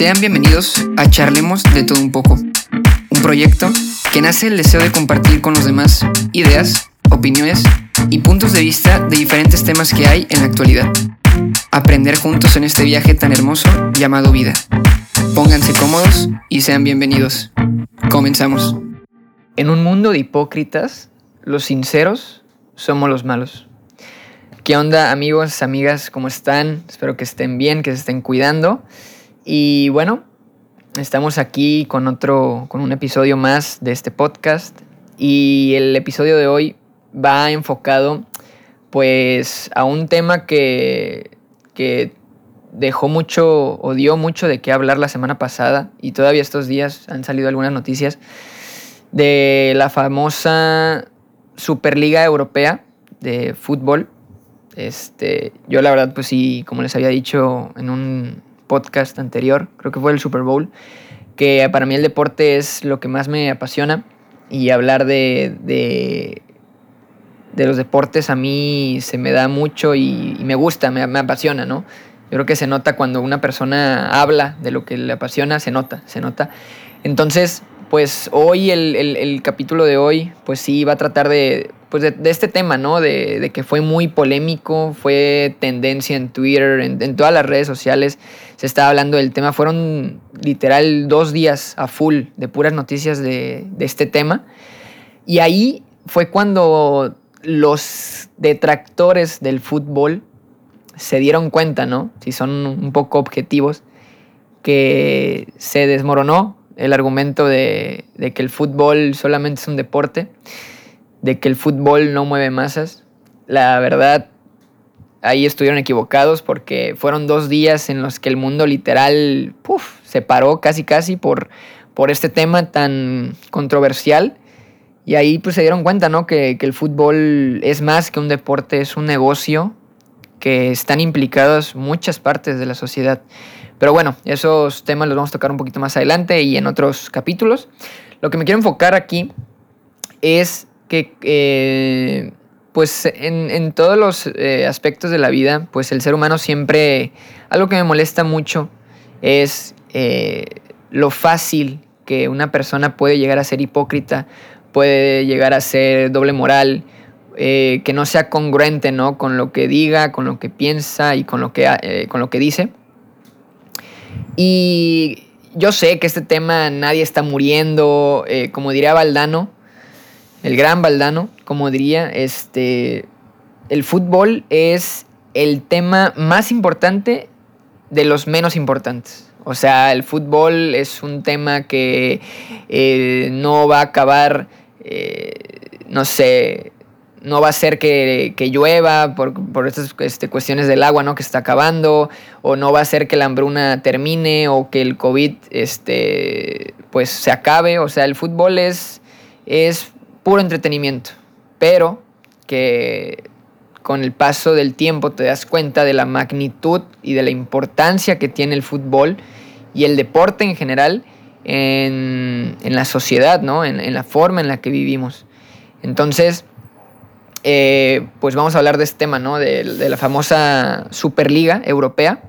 Sean bienvenidos a Charlemos de todo un poco, un proyecto que nace el deseo de compartir con los demás ideas, opiniones y puntos de vista de diferentes temas que hay en la actualidad. Aprender juntos en este viaje tan hermoso llamado vida. Pónganse cómodos y sean bienvenidos. Comenzamos. En un mundo de hipócritas, los sinceros somos los malos. ¿Qué onda amigos, amigas? ¿Cómo están? Espero que estén bien, que se estén cuidando. Y bueno, estamos aquí con otro, con un episodio más de este podcast. Y el episodio de hoy va enfocado pues a un tema que, que dejó mucho o dio mucho de qué hablar la semana pasada y todavía estos días han salido algunas noticias de la famosa Superliga Europea de fútbol. Este, yo la verdad pues sí, como les había dicho en un podcast anterior, creo que fue el Super Bowl, que para mí el deporte es lo que más me apasiona y hablar de, de, los deportes a mí se me da mucho y, me gusta, me, apasiona, ¿no? Yo creo que se nota cuando una persona habla de lo que le apasiona, se nota, se nota. Entonces, pues hoy, el, el, capítulo de hoy, pues sí, va a tratar de, pues de, este tema, ¿no? De, que fue muy polémico, fue tendencia en Twitter, en, todas las redes sociales, se estaba hablando del tema. Fueron literal dos días a full de puras noticias de este tema. Y ahí fue cuando los detractores del fútbol se dieron cuenta, ¿no? Si son un poco objetivos, que se desmoronó el argumento de, que el fútbol solamente es un deporte, de que el fútbol no mueve masas. La verdad, ahí estuvieron equivocados porque fueron dos días en los que el mundo literal se paró casi casi por, por este tema tan controversial. Y ahí pues se dieron cuenta, ¿no? Que, que el fútbol es más que un deporte, es un negocio que están implicados muchas partes de la sociedad. Pero bueno, esos temas los vamos a tocar un poquito más adelante y en otros capítulos. Lo que me quiero enfocar aquí es que, eh, pues en, todos los eh, aspectos de la vida, pues el ser humano siempre, algo que me molesta mucho es eh, lo fácil que una persona puede llegar a ser hipócrita, puede llegar a ser doble moral, que no sea congruente ¿no? con lo que diga, con lo que piensa y con lo que, con lo que dice. Y yo sé que este tema nadie está muriendo, como diría Valdano, el gran Valdano, como diría, este, el fútbol es el tema más importante de los menos importantes. O sea, el fútbol es un tema que eh, no va a acabar, eh, no sé, no va a ser que, llueva por, estas este, cuestiones del agua ¿no? que está acabando, o no va a ser que la hambruna termine, o que el COVID este, pues, se acabe. O sea, el fútbol es, es puro entretenimiento, pero que con el paso del tiempo te das cuenta de la magnitud y de la importancia que tiene el fútbol y el deporte en general en, la sociedad, ¿no? en, en la forma en la que vivimos. Entonces, eh, pues vamos a hablar de este tema, ¿no? De, la famosa Superliga Europea,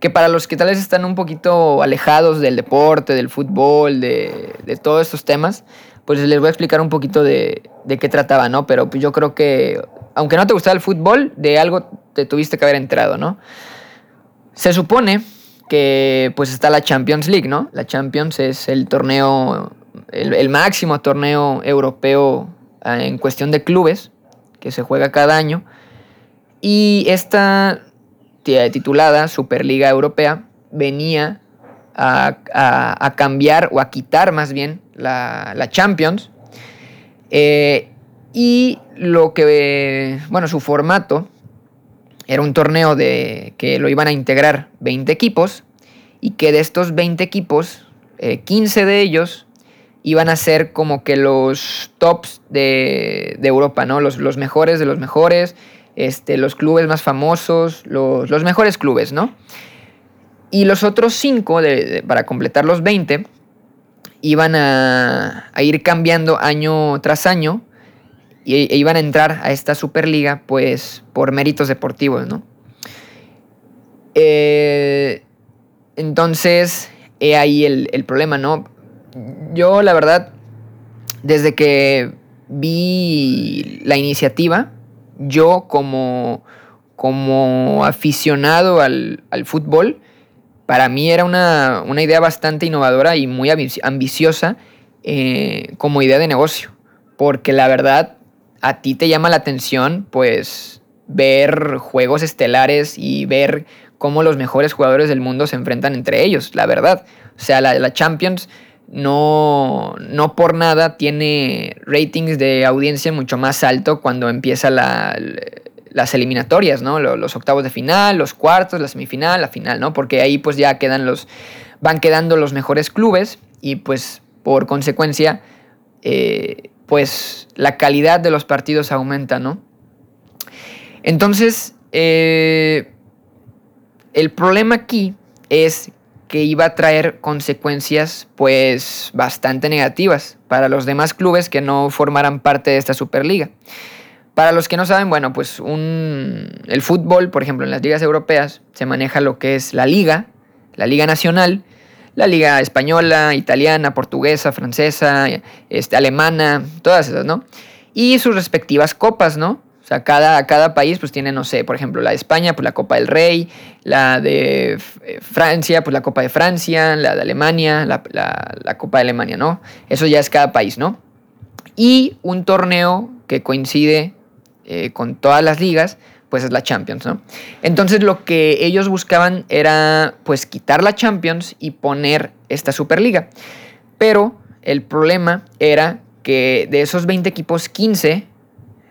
que para los que tal vez están un poquito alejados del deporte, del fútbol, de, todos estos temas, pues les voy a explicar un poquito de, qué trataba, ¿no? Pero pues yo creo que, aunque no te gustaba el fútbol, de algo te tuviste que haber enterado, ¿no? Se supone que pues está la Champions League, ¿no? La Champions es el torneo, el máximo torneo europeo ah, en cuestión de clubes que se juega cada año. Y esta titulada Superliga Europea venía a, cambiar o a quitar más bien la, Champions. Eh, y lo que, bueno, su formato era un torneo de que lo iban a integrar 20 equipos y que de estos 20 equipos, 15 eh, de ellos iban a ser como que los tops de, Europa, ¿no? Los, los, mejores de los mejores, este, los clubes más famosos, los, mejores clubes, ¿no? Y los otros cinco, para completar los 20, iban a, ir cambiando año tras año e, iban a entrar a esta Superliga, pues, por méritos deportivos, ¿no? Eh, entonces, he ahí el, el problema, ¿no? Yo, la verdad, desde que vi la iniciativa, yo como, como aficionado al, fútbol, para mí era una, idea bastante innovadora y muy ambiciosa eh, como idea de negocio. Porque la verdad, a ti te llama la atención, pues, ver juegos estelares y ver cómo los mejores jugadores del mundo se enfrentan entre ellos, la verdad. O sea, la, la Champions no, no por nada tiene ratings de audiencia mucho más alto cuando empieza las eliminatorias, ¿no? Los, octavos de final, los cuartos, la semifinal, la final, ¿no? Porque ahí pues ya quedan los, van quedando los mejores clubes y pues por consecuencia, eh, pues la calidad de los partidos aumenta, ¿no? Entonces, eh, el problema aquí es que iba a traer consecuencias pues bastante negativas para los demás clubes que no formaran parte de esta Superliga. Para los que no saben, bueno, pues el fútbol, por ejemplo, en las ligas europeas se maneja lo que es la liga, la liga nacional, la liga española, italiana, portuguesa, francesa, este, alemana, todas esas, ¿no? Y sus respectivas copas, ¿no? sea, cada, cada país pues tiene, no sé, por ejemplo, la de España, pues la Copa del Rey, la de eh, Francia, pues la Copa de Francia, la de Alemania, la, Copa de Alemania, ¿no? Eso ya es cada país, ¿no? Y un torneo que coincide eh, con todas las ligas, pues es la Champions, ¿no? Entonces lo que ellos buscaban era pues quitar la Champions y poner esta Superliga. Pero el problema era que de esos 20 equipos, 15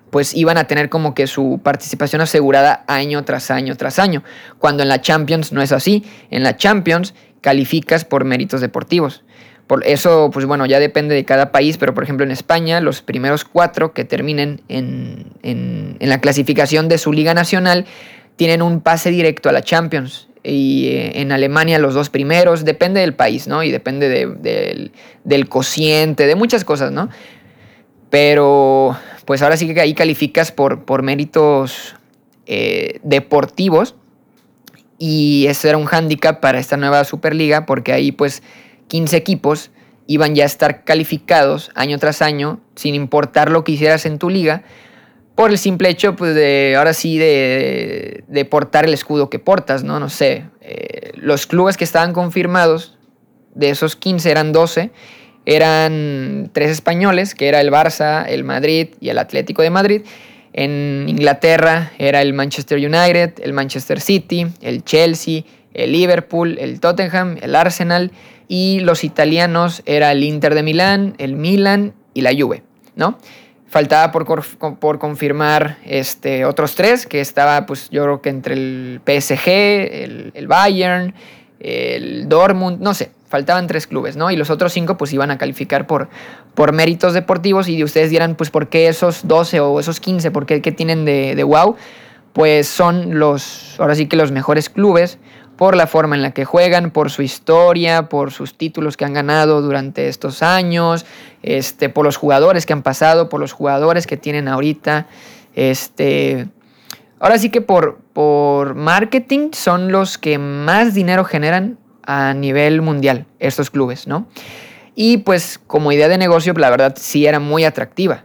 pues iban a tener como que su participación asegurada año tras año tras año, cuando en la Champions no es así, en la Champions calificas por méritos deportivos. Por eso, pues bueno, ya depende de cada país, pero por ejemplo en España, los primeros cuatro que terminen en, en, la clasificación de su liga nacional tienen un pase directo a la Champions. Y eh, en Alemania los dos primeros, depende del país, ¿no? Y depende del, del cociente, de muchas cosas, ¿no? Pero pues ahora sí que ahí calificas por, por méritos eh, deportivos. Y eso era un hándicap para esta nueva Superliga porque ahí pues 15 equipos iban ya a estar calificados año tras año sin importar lo que hicieras en tu liga por el simple hecho pues de ahora sí de, portar el escudo que portas, ¿no? No sé, eh, los clubes que estaban confirmados de esos 15 eran 12 eran tres españoles, que era el Barça, el Madrid y el Atlético de Madrid. En Inglaterra era el Manchester United, el Manchester City, el Chelsea, el Liverpool, el Tottenham, el Arsenal y los italianos era el Inter de Milán, el Milan y la Juve, ¿no? Faltaba por, por, confirmar este, otros tres, que estaba pues yo creo que entre el PSG, el, el Bayern, el Dortmund, no sé, faltaban tres clubes, ¿no? Y los otros cinco pues iban a calificar por, por méritos deportivos y ustedes dirán, pues, ¿por qué esos 12 o esos 15? ¿Por qué, qué tienen de, de wow? Pues son los, ahora sí que los mejores clubes por la forma en la que juegan, por su historia, por sus títulos que han ganado durante estos años, este, por los jugadores que han pasado, por los jugadores que tienen ahorita, este... Ahora sí que por, por marketing son los que más dinero generan a nivel mundial, estos clubes, ¿no? Y pues como idea de negocio, la verdad sí era muy atractiva.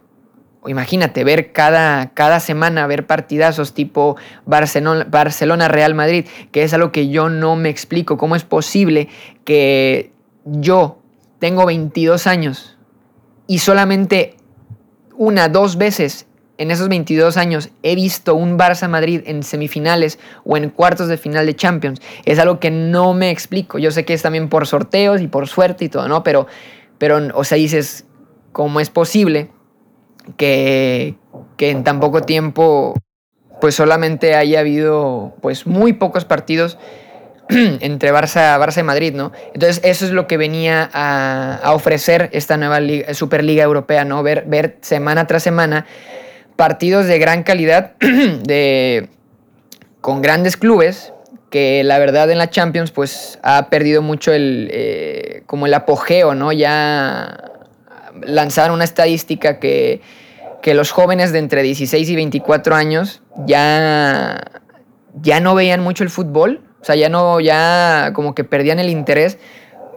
Imagínate, ver cada, cada semana, ver partidazos tipo Barcelona, Barcelona, Real Madrid, que es algo que yo no me explico. ¿Cómo es posible que yo tengo 22 años y solamente una, dos veces en esos 22 años he visto un Barça Madrid en semifinales o en cuartos de final de Champions, es algo que no me explico. Yo sé que es también por sorteos y por suerte y todo, ¿no? Pero, pero o sea, dices, ¿cómo es posible que, que en tan poco tiempo pues solamente haya habido pues muy pocos partidos entre Barça, Barça y Madrid, ¿no? Entonces eso es lo que venía a, ofrecer esta nueva Superliga Europea, ¿no? Ver, ver semana tras semana partidos de gran calidad, de, con grandes clubes, que la verdad en la Champions pues ha perdido mucho el, eh, como el apogeo, ¿no? Ya lanzaron una estadística que, que los jóvenes de entre 16 y 24 años ya, ya no veían mucho el fútbol, o sea, ya no, ya como que perdían el interés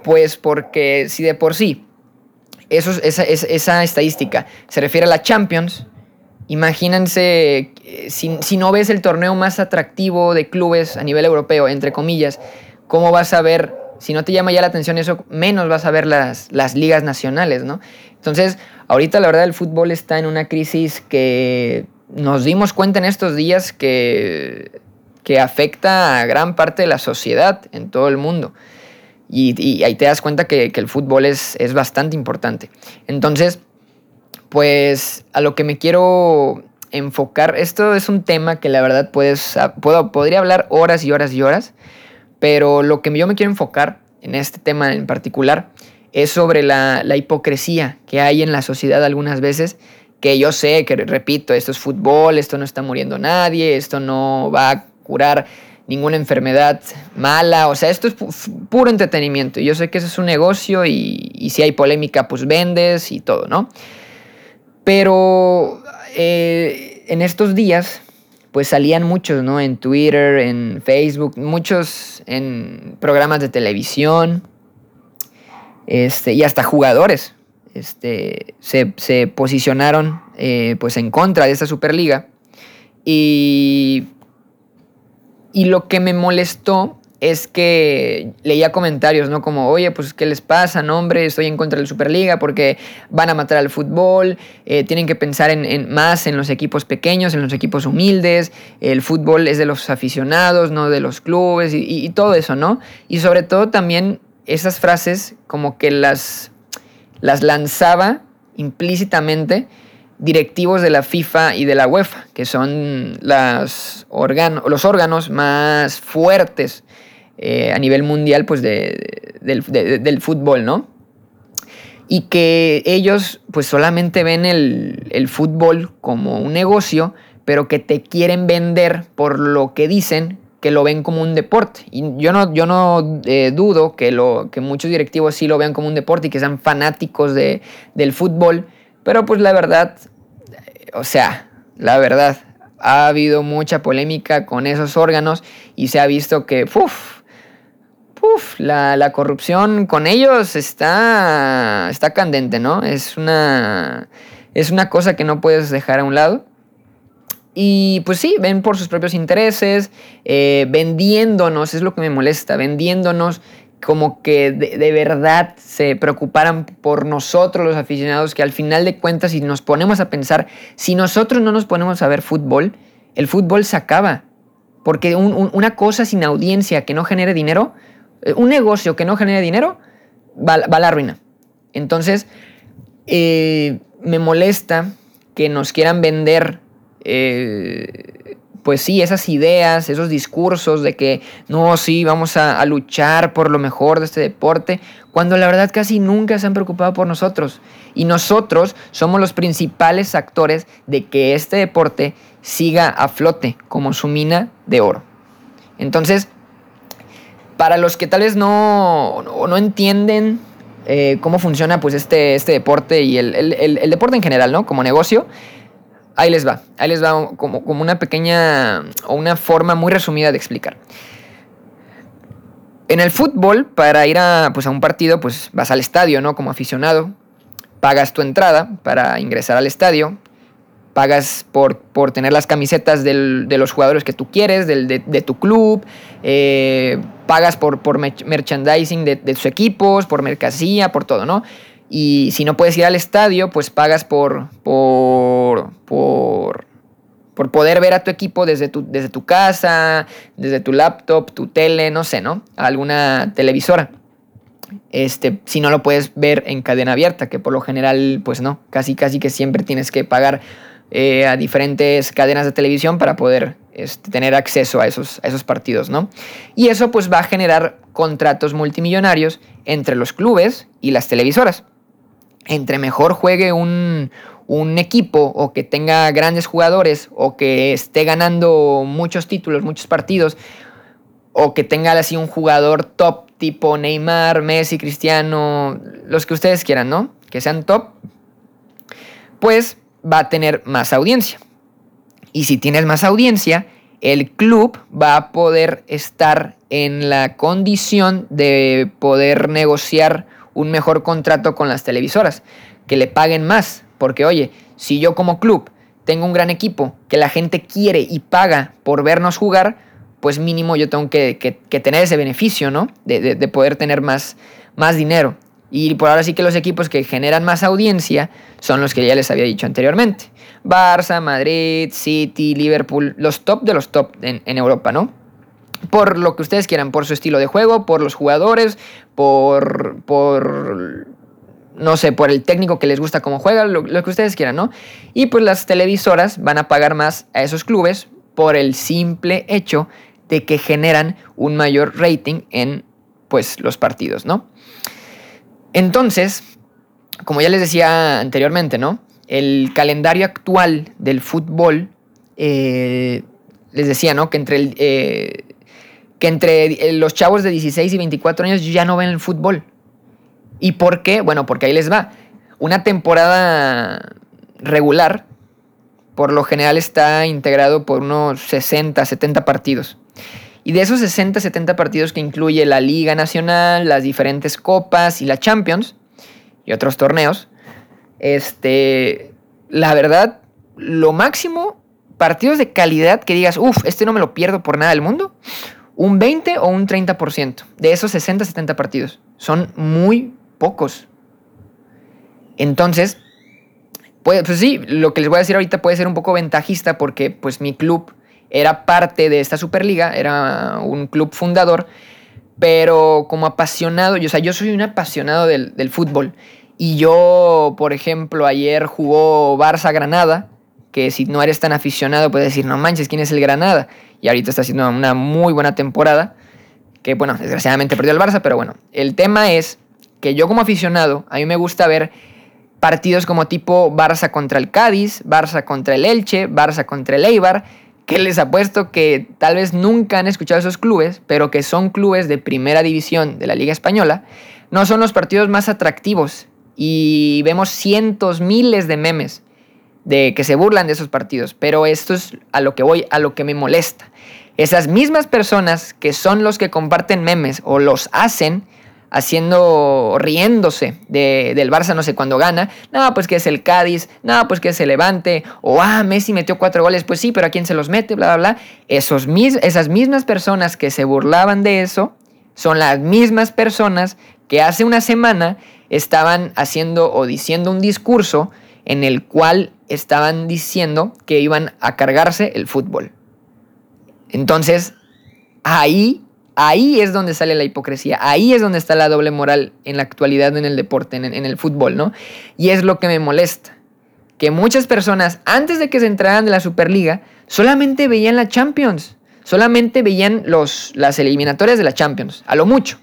Pues porque si de por sí eso, esa, esa, estadística se refiere a la Champions, imagínense eh, si, si, no ves el torneo más atractivo de clubes a nivel europeo, entre comillas, ¿cómo vas a ver, si no te llama ya la atención eso, menos vas a ver las, las ligas nacionales, ¿no? Entonces, ahorita la verdad el fútbol está en una crisis que nos dimos cuenta en estos días que, que afecta a gran parte de la sociedad en todo el mundo. Y, ahí te das cuenta que, el fútbol es, es, bastante importante. Entonces, pues a lo que me quiero enfocar, esto es un tema que la verdad puedes, puedo, podría hablar horas y horas y horas, pero lo que yo me quiero enfocar en este tema en particular es sobre la, la hipocresía que hay en la sociedad algunas veces que yo sé que, repito, esto es fútbol, esto no está muriendo nadie, esto no va a curar ninguna enfermedad mala, o sea, esto es puro entretenimiento. Yo sé que eso es un negocio y, si hay polémica, pues vendes y todo, ¿no? Pero eh, en estos días, pues salían muchos, ¿no? En Twitter, en Facebook, muchos en programas de televisión, este, y hasta jugadores este, se, posicionaron eh, pues en contra de esta Superliga. Y y lo que me molestó es que leía comentarios, ¿no? Como, oye, pues, ¿qué les pasa? No, hombre, estoy en contra de la Superliga porque van a matar al fútbol, eh, tienen que pensar en, más en los equipos pequeños, en los equipos humildes, el fútbol es de los aficionados, no de los clubes y, todo eso, ¿no? Y sobre todo también esas frases como que las, las lanzaba implícitamente directivos de la FIFA y de la UEFA, que son los órganos más fuertes eh, a nivel mundial pues del, fútbol, ¿no? Y que ellos pues solamente ven el, fútbol como un negocio, pero que te quieren vender por lo que dicen que lo ven como un deporte. Y yo no, yo no eh, dudo que, lo, que muchos directivos sí lo vean como un deporte y que sean fanáticos de, del fútbol, pero pues la verdad, o sea, la verdad, ha habido mucha polémica con esos órganos y se ha visto que, uf, uf, la, corrupción con ellos está, está candente, ¿no? Es una, es una cosa que no puedes dejar a un lado. Y pues sí, ven por sus propios intereses, eh, vendiéndonos, es lo que me molesta, vendiéndonos como que de, verdad se preocuparan por nosotros los aficionados, que al final de cuentas, si nos ponemos a pensar, si nosotros no nos ponemos a ver fútbol, el fútbol se acaba. Porque una cosa sin audiencia que no genere dinero, un negocio que no genere dinero, va, a la ruina. Entonces, eh, me molesta que nos quieran vender eh, pues sí, esas ideas, esos discursos de que no, sí, vamos a, luchar por lo mejor de este deporte, cuando la verdad casi nunca se han preocupado por nosotros. Y nosotros somos los principales actores de que este deporte siga a flote como su mina de oro. Entonces, para los que tal vez no, no, entienden eh, cómo funciona pues este, este deporte y el, el deporte en general, ¿no? Como negocio, Ahí les va, ahí les va como, como una pequeña o una forma muy resumida de explicar. En el fútbol, para ir a, pues, a un partido, pues vas al estadio, ¿no? Como aficionado, pagas tu entrada para ingresar al estadio, pagas por, por tener las camisetas de los jugadores que tú quieres, de, tu club, eh, pagas por, por merchandising de, de tus equipos, por mercancía, por todo, ¿no? Y si no puedes ir al estadio, pues pagas por, por, por, por poder ver a tu equipo desde tu, desde tu casa, desde tu laptop, tu tele, no sé, ¿no? Alguna televisora. Este, si no lo puedes ver en cadena abierta, que por lo general, pues no, casi casi que siempre tienes que pagar eh, a diferentes cadenas de televisión para poder este, tener acceso a esos, a esos partidos, ¿no? Y eso pues va a generar contratos multimillonarios entre los clubes y las televisoras entre mejor juegue un, equipo o que tenga grandes jugadores o que esté ganando muchos títulos, muchos partidos, o que tenga así un jugador top tipo Neymar, Messi, Cristiano, los que ustedes quieran, ¿no? Que sean top, pues va a tener más audiencia. Y si tienes más audiencia, el club va a poder estar en la condición de poder negociar un mejor contrato con las televisoras, que le paguen más, porque oye, si yo como club tengo un gran equipo que la gente quiere y paga por vernos jugar, pues mínimo yo tengo que, tener ese beneficio, ¿no? De, poder tener más, más dinero. Y por ahora sí que los equipos que generan más audiencia son los que ya les había dicho anteriormente. Barça, Madrid, City, Liverpool, los top de los top en, Europa, ¿no? Por lo que ustedes quieran, por su estilo de juego, por los jugadores, por, por no sé, por el técnico que les gusta cómo juega, lo, lo, que ustedes quieran, ¿no? Y pues las televisoras van a pagar más a esos clubes por el simple hecho de que generan un mayor rating en pues los partidos, ¿no? Entonces, como ya les decía anteriormente, ¿no? El calendario actual del fútbol, eh, les decía, ¿no? Que entre, el, eh, que entre los chavos de 16 y 24 años ya no ven el fútbol. ¿Y por qué? Bueno, porque ahí les va. Una temporada regular, por lo general está integrado por unos 60, 70 partidos. Y de esos 60, 70 partidos que incluye la Liga Nacional, las diferentes copas y la Champions y otros torneos, este, la verdad, lo máximo, partidos de calidad que digas, uff, este no me lo pierdo por nada del mundo, un 20 o un 30% de esos 60, 70 partidos. Son muy pocos. Entonces, pues, pues sí, lo que les voy a decir ahorita puede ser un poco ventajista porque pues mi club era parte de esta Superliga, era un club fundador, pero como apasionado, yo, o sea, yo soy un apasionado del, del fútbol. Y yo, por ejemplo, ayer jugó Barça Granada, que si no eres tan aficionado puedes decir, no manches, ¿quién es el Granada? Y ahorita está haciendo una muy buena temporada, que bueno, desgraciadamente perdió el Barça, pero bueno, el tema es que yo como aficionado, a mí me gusta ver partidos como tipo Barça contra el Cádiz, Barça contra el Elche, Barça contra el Eibar, que les apuesto que tal vez nunca han escuchado esos clubes, pero que son clubes de primera división de la Liga Española, no son los partidos más atractivos y vemos cientos, miles de memes de que se burlan de esos partidos, pero esto es a lo que voy, a lo que me molesta. Esas mismas personas que son los que comparten memes o los hacen, haciendo, riéndose de, del Barça, no sé, cuando gana. No, pues que es el Cádiz, no, pues que es el Levante, o ah, Messi metió cuatro goles, pues sí, pero ¿a quién se los mete? Bla, bla, bla. Esos esas mismas personas que se burlaban de eso son las mismas personas que hace una semana estaban haciendo o diciendo un discurso en el cual estaban diciendo que iban a cargarse el fútbol. Entonces, ahí Ahí es donde sale la hipocresía, ahí es donde está la doble moral en la actualidad en el deporte, en, el fútbol, ¿no? Y es lo que me molesta, que muchas personas antes de que se entraran de la Superliga solamente veían la Champions, solamente veían los, las eliminatorias de la Champions, a lo mucho.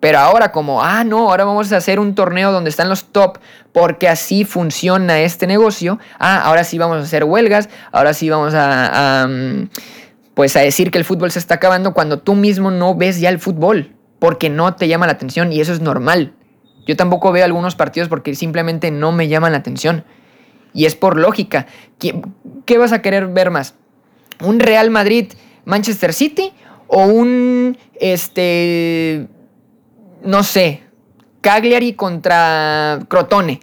Pero ahora como, ah, no, ahora vamos a hacer un torneo donde están los top, porque así funciona este negocio. Ah, ahora sí vamos a hacer huelgas, ahora sí vamos a, mm, pues a decir que el fútbol se está acabando cuando tú mismo no ves ya el fútbol, porque no te llama la atención y eso es normal. Yo tampoco veo algunos partidos porque simplemente no me llaman la atención. Y es por lógica. ¿Qué, vas a querer ver más? ¿Un Real Madrid Manchester City o un este no sé, Cagliari contra Crotone?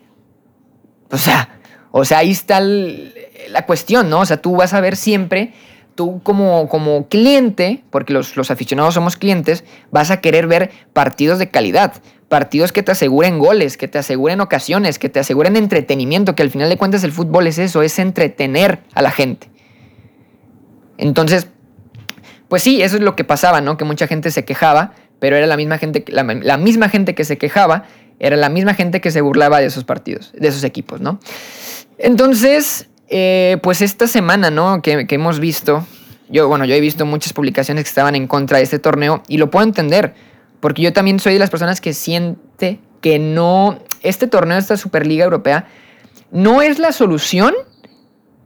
O sea, o sea, ahí está la cuestión, ¿no? O sea, tú vas a ver siempre tú como, como cliente, porque los, los, aficionados somos clientes, vas a querer ver partidos de calidad, partidos que te aseguren goles, que te aseguren ocasiones, que te aseguren entretenimiento, que al final de cuentas el fútbol es eso, es entretener a la gente. Entonces, pues sí, eso es lo que pasaba, ¿no? Que mucha gente se quejaba, pero era la misma gente, la, la misma gente que se quejaba, era la misma gente que se burlaba de esos partidos, de esos equipos, ¿no? Entonces, eh, pues esta semana, ¿no? Que, hemos visto, yo, bueno, yo he visto muchas publicaciones que estaban en contra de este torneo y lo puedo entender, porque yo también soy de las personas que siente que no, este torneo, esta Superliga Europea, no es la solución,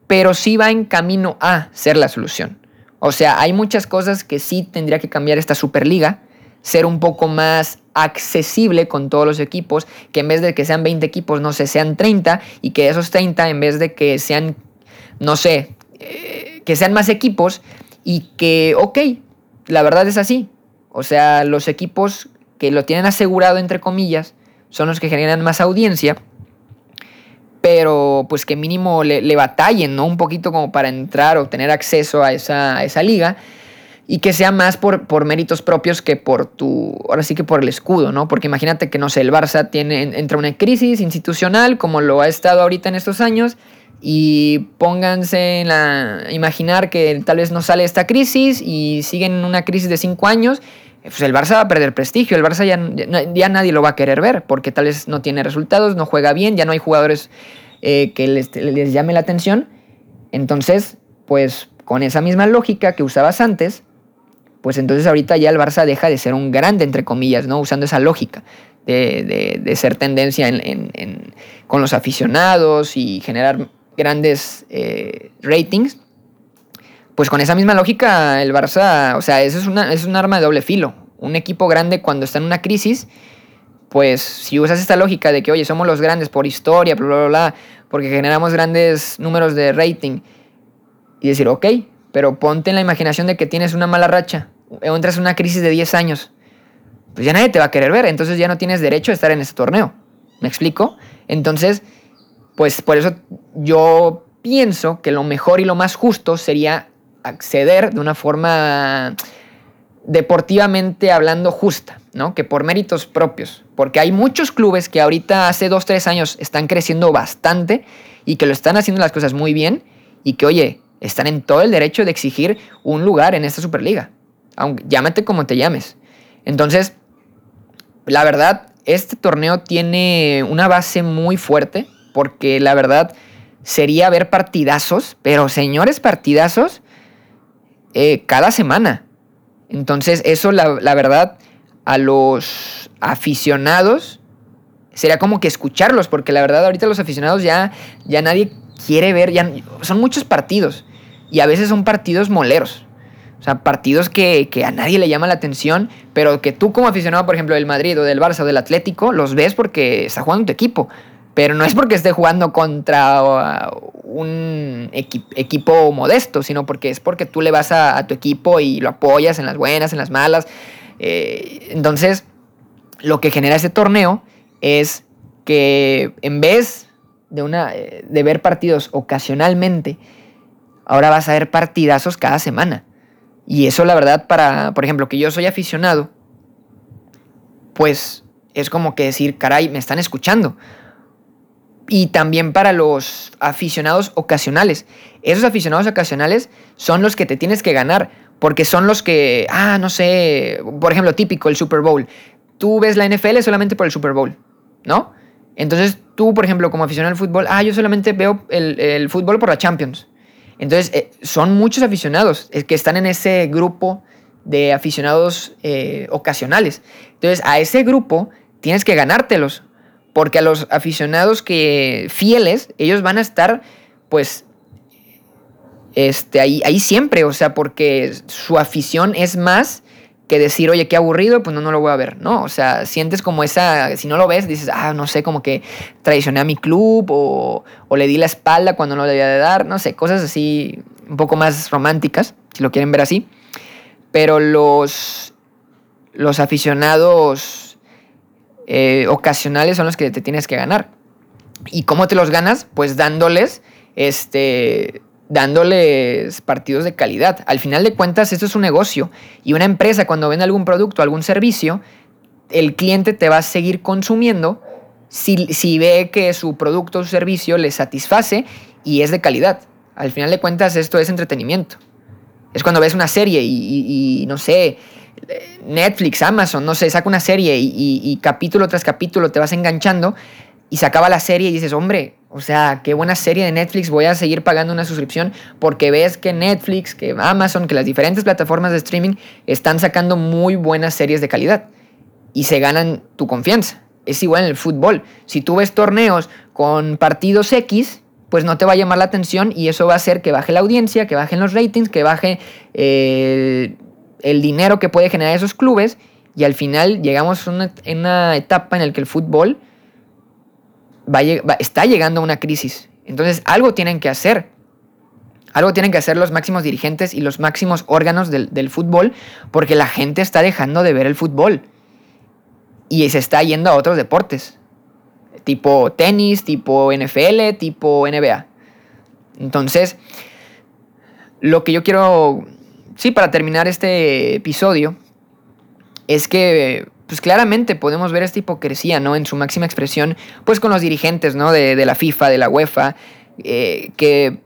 pero sí va en camino a ser la solución. O sea, hay muchas cosas que sí tendría que cambiar esta Superliga, ser un poco más accesible con todos los equipos, que en vez de que sean 20 equipos, no sé, sean 30 y que esos 30, en vez de que sean, no sé, eh, que sean más equipos, y que, ok, la verdad es así. O sea, los equipos que lo tienen asegurado, entre comillas, son los que generan más audiencia, pero pues que mínimo le, batallen, ¿no? Un poquito como para entrar o tener acceso a esa, esa liga y que sea más por, por, méritos propios que por tu, ahora sí que por el escudo, ¿no? Porque imagínate que, no sé, el Barça tiene, entra una crisis institucional como lo ha estado ahorita en estos años y pónganse en la, imaginar que tal vez no sale esta crisis y siguen en una crisis de cinco años pues el Barça va a perder prestigio, el Barça ya, ya, nadie lo va a querer ver, porque tal vez no tiene resultados, no juega bien, ya no hay jugadores eh, que les, les, llame la atención. Entonces, pues con esa misma lógica que usabas antes, pues entonces ahorita ya el Barça deja de ser un grande, entre comillas, ¿no? Usando esa lógica de, de, ser tendencia en, con los aficionados y generar grandes eh, ratings pues con esa misma lógica, el Barça, o sea, eso es, una, es un arma de doble filo. Un equipo grande cuando está en una crisis, pues si usas esta lógica de que, oye, somos los grandes por historia, bla, bla, bla, porque generamos grandes números de rating, y decir, ok, pero ponte en la imaginación de que tienes una mala racha, o entras en una crisis de 10 años, pues ya nadie te va a querer ver, entonces ya no tienes derecho a estar en ese torneo. ¿Me explico? Entonces, pues por eso yo pienso que lo mejor y lo más justo sería acceder de una forma deportivamente hablando justa, ¿no? Que por méritos propios. Porque hay muchos clubes que ahorita hace dos, tres años están creciendo bastante y que lo están haciendo las cosas muy bien y que, oye, están en todo el derecho de exigir un lugar en esta Superliga. Aunque, llámate como te llames. Entonces, la verdad, este torneo tiene una base muy fuerte porque la verdad sería ver partidazos, pero señores partidazos eh, cada semana. Entonces eso, la, verdad, a los aficionados sería como que escucharlos, porque la verdad ahorita los aficionados ya, ya nadie quiere ver, ya, son muchos partidos y a veces son partidos moleros. O sea, partidos que, que, a nadie le llama la atención, pero que tú como aficionado, por ejemplo, del Madrid o del Barça o del Atlético, los ves porque está jugando tu equipo. Pero no es porque esté jugando contra uh, un equipo modesto, sino porque es porque tú le vas a, tu equipo y lo apoyas en las buenas, en las malas. Eh, entonces, lo que genera ese torneo es que en vez de, una, eh, de ver partidos ocasionalmente, ahora vas a ver partidazos cada semana. Y eso la verdad para, por ejemplo, que yo soy aficionado, pues es como que decir, caray, me están escuchando y también para los aficionados ocasionales. Esos aficionados ocasionales son los que te tienes que ganar, porque son los que, ah, no sé, por ejemplo, típico, el Super Bowl. Tú ves la NFL solamente por el Super Bowl, ¿no? Entonces tú, por ejemplo, como aficionado al fútbol, ah, yo solamente veo el, fútbol por la Champions. Entonces, eh, son muchos aficionados que están en ese grupo de aficionados eh, ocasionales. Entonces, a ese grupo tienes que ganártelos porque a los aficionados que fieles, ellos van a estar, pues, este, ahí, ahí siempre, o sea, porque su afición es más que decir, oye, qué aburrido, pues no, no lo voy a ver, ¿no? O sea, sientes como esa, si no lo ves, dices, ah, no sé, como que traicioné a mi club o, le di la espalda cuando no le debía de dar, no sé, cosas así un poco más románticas, si lo quieren ver así. Pero los, los aficionados eh, ocasionales son los que te tienes que ganar. ¿Y cómo te los ganas? Pues dándoles, este, dándoles partidos de calidad. Al final de cuentas, esto es un negocio. Y una empresa cuando vende algún producto, algún servicio, el cliente te va a seguir consumiendo si, si ve que su producto o su servicio le satisface y es de calidad. Al final de cuentas, esto es entretenimiento. Es cuando ves una serie y no sé, Netflix, Amazon, no sé, saca una serie y, capítulo tras capítulo te vas enganchando y se acaba la serie y dices, hombre, o sea, qué buena serie de Netflix, voy a seguir pagando una suscripción porque ves que Netflix, que Amazon, que las diferentes plataformas de streaming están sacando muy buenas series de calidad y se ganan tu confianza. Es igual en el fútbol. Si tú ves torneos con partidos X, pues no te va a llamar la atención y eso va a hacer que baje la audiencia, que bajen los ratings, que baje eh, el dinero que puede generar esos clubes y al final llegamos a una, etapa en la que el fútbol va, está llegando una crisis. Entonces algo tienen que hacer. Algo tienen que hacer los máximos dirigentes y los máximos órganos del, del fútbol porque la gente está dejando de ver el fútbol y se está yendo a otros deportes, tipo tenis, tipo NFL, tipo NBA. Entonces, lo que yo quiero, sí, para terminar este episodio, es que, pues claramente podemos ver esta hipocresía, ¿no? En su máxima expresión, pues con los dirigentes, ¿no? De, de la FIFA, de la UEFA, eh, que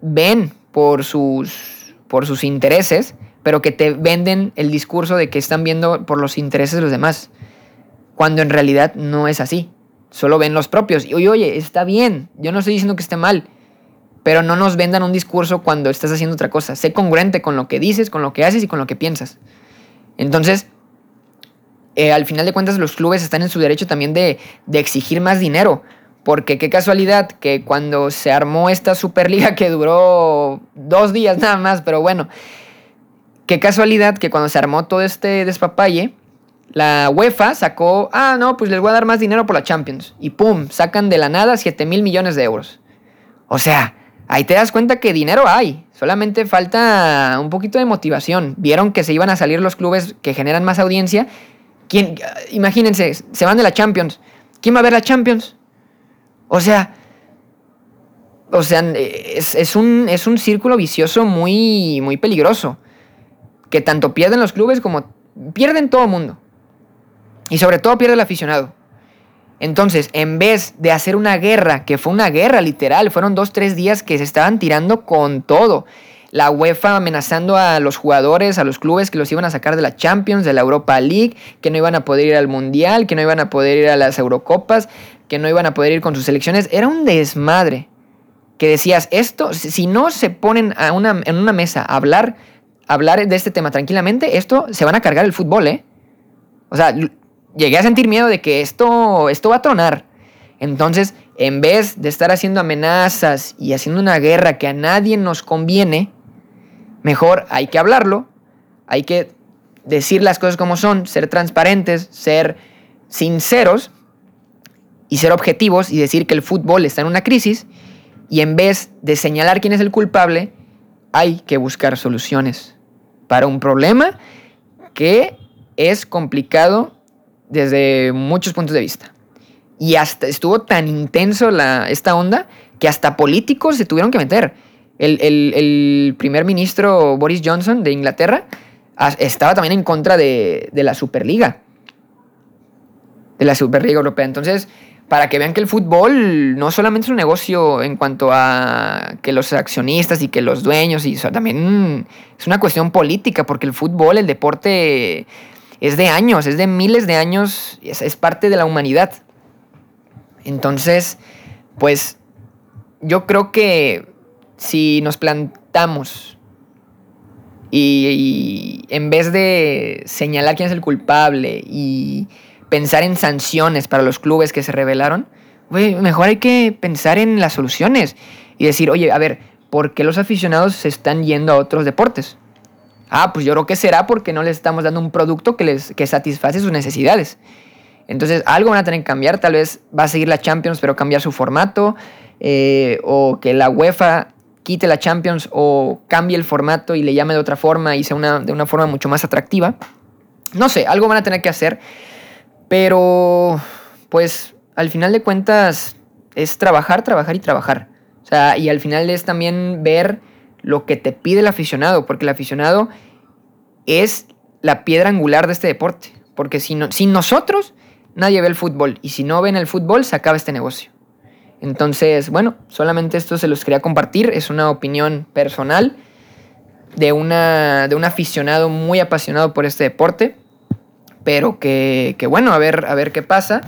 ven por sus, por sus intereses, pero que te venden el discurso de que están viendo por los intereses de los demás, cuando en realidad no es así. Solo ven los propios. Y oye, oye, está bien, yo no estoy diciendo que esté mal, pero no nos vendan un discurso cuando estás haciendo otra cosa. Sé congruente con lo que dices, con lo que haces y con lo que piensas. Entonces, eh, al final de cuentas, los clubes están en su derecho también de, de exigir más dinero. Porque qué casualidad que cuando se armó esta Superliga que duró dos días nada más, pero bueno, qué casualidad que cuando se armó todo este despapalle, la UEFA sacó, ah, no, pues les voy a dar más dinero por la Champions. Y pum, sacan de la nada 7 mil millones de euros. O sea, ahí te das cuenta que dinero hay. Solamente falta un poquito de motivación. Vieron que se iban a salir los clubes que generan más audiencia. ¿Quién, imagínense, se van de la Champions. ¿Quién va a ver la Champions? O sea, o sea, es, un, es un círculo vicioso muy, muy peligroso. Que tanto pierden los clubes como pierden todo el mundo. Y sobre todo pierde el aficionado. Entonces, en vez de hacer una guerra, que fue una guerra literal, fueron dos, tres días que se estaban tirando con todo. La UEFA amenazando a los jugadores, a los clubes que los iban a sacar de la Champions, de la Europa League, que no iban a poder ir al Mundial, que no iban a poder ir a las Eurocopas, que no iban a poder ir con sus selecciones. Era un desmadre. Que decías, esto, si no se ponen a una, en una mesa a hablar, hablar de este tema tranquilamente, esto se van a cargar el fútbol, ¿eh? O sea, llegué a sentir miedo de que esto, esto va a tronar. Entonces, en vez de estar haciendo amenazas y haciendo una guerra que a nadie nos conviene, mejor hay que hablarlo, hay que decir las cosas como son, ser transparentes, ser sinceros y ser objetivos y decir que el fútbol está en una crisis y en vez de señalar quién es el culpable, hay que buscar soluciones para un problema que es complicado desde muchos puntos de vista. Y hasta estuvo tan intenso esta onda que hasta políticos se tuvieron que meter. El, primer ministro Boris Johnson de Inglaterra estaba también en contra de, de la Superliga. De la Superliga Europea. Entonces, para que vean que el fútbol no solamente es un negocio en cuanto a que los accionistas y que los dueños, y también es una cuestión política, porque el fútbol, el deporte, es de años, es de miles de años, es, es parte de la humanidad. Entonces, pues yo creo que si nos plantamos y, en vez de señalar quién es el culpable y pensar en sanciones para los clubes que se rebelaron, mejor hay que pensar en las soluciones y decir, oye, a ver, ¿por qué los aficionados se están yendo a otros deportes? Ah, pues yo creo que será porque no les estamos dando un producto que, les, que satisface sus necesidades. Entonces, algo van a tener que cambiar. Tal vez va a seguir la Champions, pero cambiar su formato. Eh, o que la UEFA quite la Champions o cambie el formato y le llame de otra forma y sea una, de una forma mucho más atractiva. No sé, algo van a tener que hacer. Pero, pues, al final de cuentas, es trabajar, trabajar y trabajar. O sea, y al final es también ver lo que te pide el aficionado, porque el aficionado es la piedra angular de este deporte. Porque si no, sin nosotros, nadie ve el fútbol. Y si no ven el fútbol, se acaba este negocio. Entonces, bueno, solamente esto se los quería compartir. Es una opinión personal de, una, de un aficionado muy apasionado por este deporte. Pero que, que bueno, a ver, a ver qué pasa.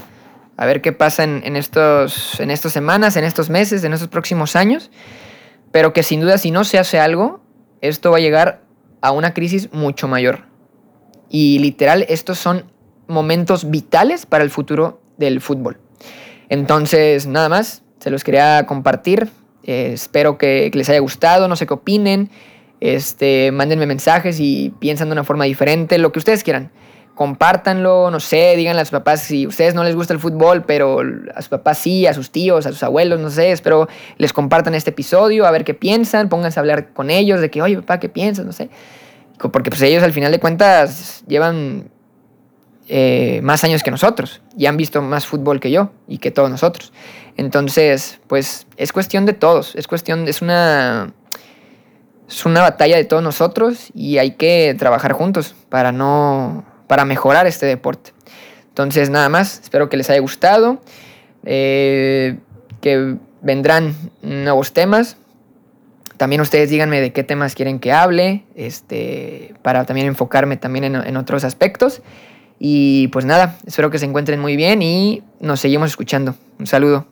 A ver qué pasa en, estos, en estas semanas, en estos meses, en estos próximos años pero que sin duda si no se hace algo, esto va a llegar a una crisis mucho mayor. Y literal, estos son momentos vitales para el futuro del fútbol. Entonces, nada más, se los quería compartir. Eh, espero que, les haya gustado, no sé qué opinen. Este, mándenme mensajes y piensan de una forma diferente, lo que ustedes quieran. compártanlo, no sé, díganle a sus papás si a ustedes no les gusta el fútbol, pero a sus papás sí, a sus tíos, a sus abuelos, no sé, espero les compartan este episodio, a ver qué piensan, pónganse a hablar con ellos de que, oye, papá, ¿qué piensas? No sé. Porque pues ellos al final de cuentas llevan eh, más años que nosotros y han visto más fútbol que yo y que todos nosotros. Entonces, pues es cuestión de todos, es cuestión, es una es una batalla de todos nosotros y hay que trabajar juntos para no para mejorar este deporte. Entonces, nada más, espero que les haya gustado, eh, que vendrán nuevos temas. También ustedes díganme de qué temas quieren que hable, este, para también enfocarme también en, en otros aspectos. Y pues nada, espero que se encuentren muy bien y nos seguimos escuchando. Un saludo.